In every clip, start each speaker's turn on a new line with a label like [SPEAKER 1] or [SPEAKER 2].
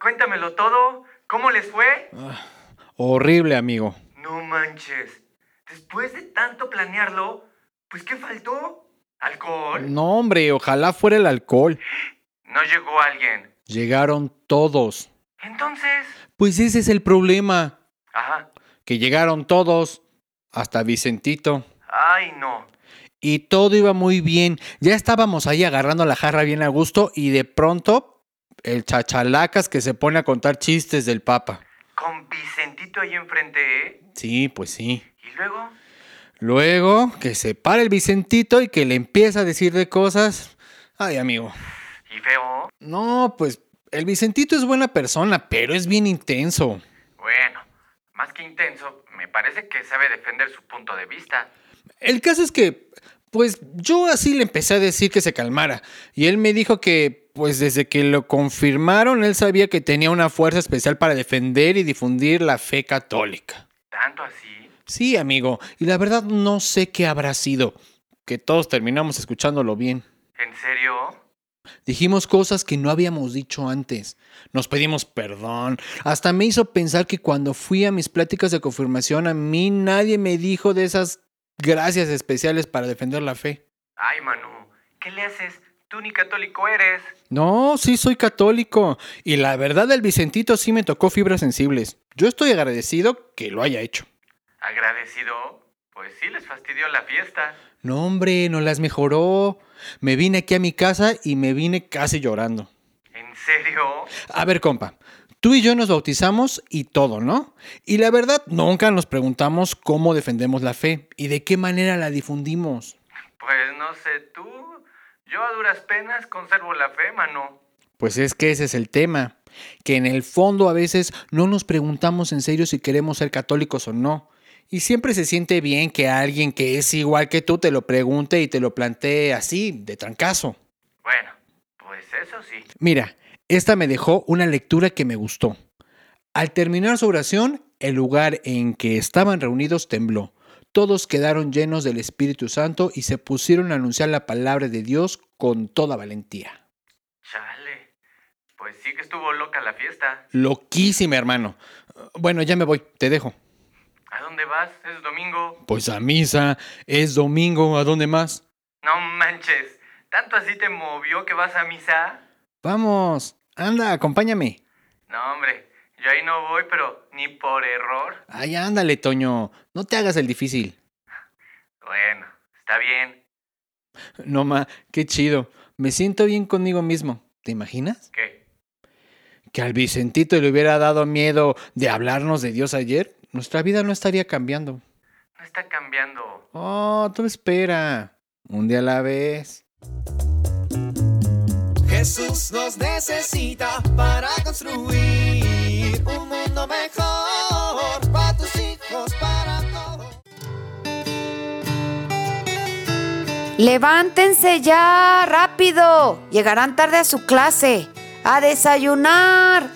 [SPEAKER 1] Cuéntamelo todo. ¿Cómo les fue?
[SPEAKER 2] horrible, amigo.
[SPEAKER 1] No manches. Después de tanto planearlo, pues ¿qué faltó? ¿Alcohol?
[SPEAKER 2] No, hombre, ojalá fuera el alcohol.
[SPEAKER 1] ¿No llegó alguien?
[SPEAKER 2] Llegaron todos.
[SPEAKER 1] Entonces...
[SPEAKER 2] Pues ese es el problema,
[SPEAKER 1] Ajá.
[SPEAKER 2] que llegaron todos, hasta Vicentito.
[SPEAKER 1] Ay, no.
[SPEAKER 2] Y todo iba muy bien. Ya estábamos ahí agarrando la jarra bien a gusto y de pronto el chachalacas que se pone a contar chistes del Papa.
[SPEAKER 1] Con Vicentito ahí enfrente, ¿eh?
[SPEAKER 2] Sí, pues sí.
[SPEAKER 1] ¿Y luego?
[SPEAKER 2] Luego que se para el Vicentito y que le empieza a decir de cosas. Ay, amigo.
[SPEAKER 1] ¿Y feo?
[SPEAKER 2] No, pues el Vicentito es buena persona, pero es bien intenso.
[SPEAKER 1] Bueno, más que intenso, me parece que sabe defender su punto de vista.
[SPEAKER 2] El caso es que, pues yo así le empecé a decir que se calmara. Y él me dijo que, pues desde que lo confirmaron, él sabía que tenía una fuerza especial para defender y difundir la fe católica.
[SPEAKER 1] ¿Tanto así?
[SPEAKER 2] Sí, amigo, y la verdad no sé qué habrá sido, que todos terminamos escuchándolo bien.
[SPEAKER 1] ¿En serio?
[SPEAKER 2] Dijimos cosas que no habíamos dicho antes. Nos pedimos perdón. Hasta me hizo pensar que cuando fui a mis pláticas de confirmación a mí nadie me dijo de esas gracias especiales para defender la fe.
[SPEAKER 1] Ay, Manu, ¿qué le haces? Tú ni católico eres.
[SPEAKER 2] No, sí soy católico. Y la verdad el Vicentito sí me tocó fibras sensibles. Yo estoy agradecido que lo haya hecho.
[SPEAKER 1] ¿Agradecido? Pues sí les fastidió la fiesta.
[SPEAKER 2] No, hombre, no las mejoró. Me vine aquí a mi casa y me vine casi llorando.
[SPEAKER 1] ¿En serio?
[SPEAKER 2] A ver, compa, tú y yo nos bautizamos y todo, ¿no? Y la verdad, nunca nos preguntamos cómo defendemos la fe y de qué manera la difundimos.
[SPEAKER 1] Pues no sé tú. Yo a duras penas conservo la fe, Manu.
[SPEAKER 2] Pues es que ese es el tema, que en el fondo a veces no nos preguntamos en serio si queremos ser católicos o no. Y siempre se siente bien que alguien que es igual que tú te lo pregunte y te lo plantee así, de trancazo.
[SPEAKER 1] Bueno, pues eso sí.
[SPEAKER 2] Mira, esta me dejó una lectura que me gustó. Al terminar su oración, el lugar en que estaban reunidos tembló. Todos quedaron llenos del Espíritu Santo y se pusieron a anunciar la palabra de Dios con toda valentía.
[SPEAKER 1] Chale. Pues sí que estuvo loca la fiesta.
[SPEAKER 2] Loquísima, hermano. Bueno, ya me voy, te dejo.
[SPEAKER 1] ¿A dónde vas? Es domingo.
[SPEAKER 2] Pues a misa, es domingo, ¿a dónde más?
[SPEAKER 1] No manches. ¿Tanto así te movió que vas a misa?
[SPEAKER 2] Vamos, anda, acompáñame.
[SPEAKER 1] No, hombre. Yo ahí no voy, pero ni por error.
[SPEAKER 2] Ay, ándale, Toño, no te hagas el difícil.
[SPEAKER 1] Bueno, está bien.
[SPEAKER 2] No, ma, qué chido. Me siento bien conmigo mismo. ¿Te imaginas?
[SPEAKER 1] ¿Qué?
[SPEAKER 2] Que al Vicentito le hubiera dado miedo de hablarnos de Dios ayer, nuestra vida no estaría cambiando.
[SPEAKER 1] No está cambiando.
[SPEAKER 2] Oh, tú espera. Un día a la vez.
[SPEAKER 3] Jesús nos necesita para construir un mundo mejor para tus hijos, para todos.
[SPEAKER 4] Levántense ya, rápido. Llegarán tarde a su clase. A desayunar.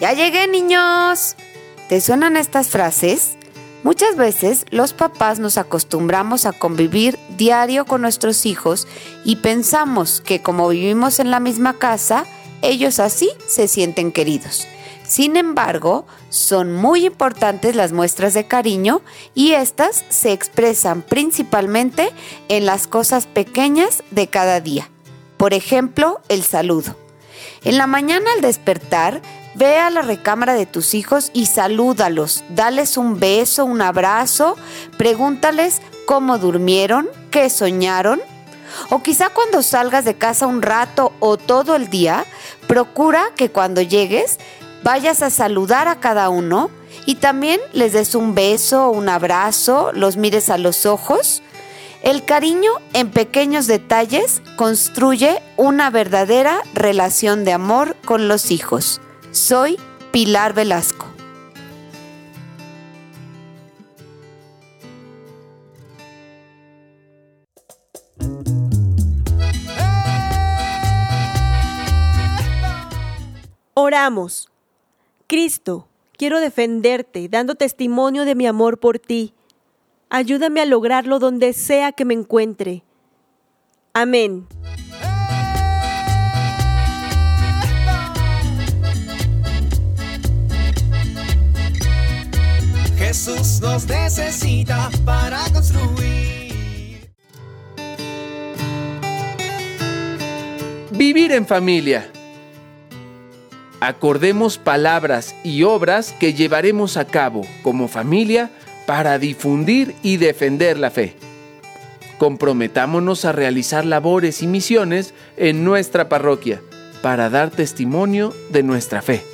[SPEAKER 4] Ya llegué, niños. ¿Te suenan estas frases? Muchas veces los papás nos acostumbramos a convivir diario con nuestros hijos y pensamos que como vivimos en la misma casa, ellos así se sienten queridos. Sin embargo, son muy importantes las muestras de cariño y estas se expresan principalmente en las cosas pequeñas de cada día. Por ejemplo, el saludo. En la mañana al despertar, ve a la recámara de tus hijos y salúdalos. Dales un beso, un abrazo, pregúntales cómo durmieron, qué soñaron. O quizá cuando salgas de casa un rato o todo el día, procura que cuando llegues vayas a saludar a cada uno y también les des un beso, un abrazo, los mires a los ojos. El cariño en pequeños detalles construye una verdadera relación de amor con los hijos. Soy Pilar Velasco.
[SPEAKER 5] Oramos. Cristo, quiero defenderte, dando testimonio de mi amor por ti. Ayúdame a lograrlo donde sea que me encuentre. Amén.
[SPEAKER 3] Jesús nos necesita para construir.
[SPEAKER 6] Vivir en familia. Acordemos palabras y obras que llevaremos a cabo como familia para difundir y defender la fe. Comprometámonos a realizar labores y misiones en nuestra parroquia para dar testimonio de nuestra fe.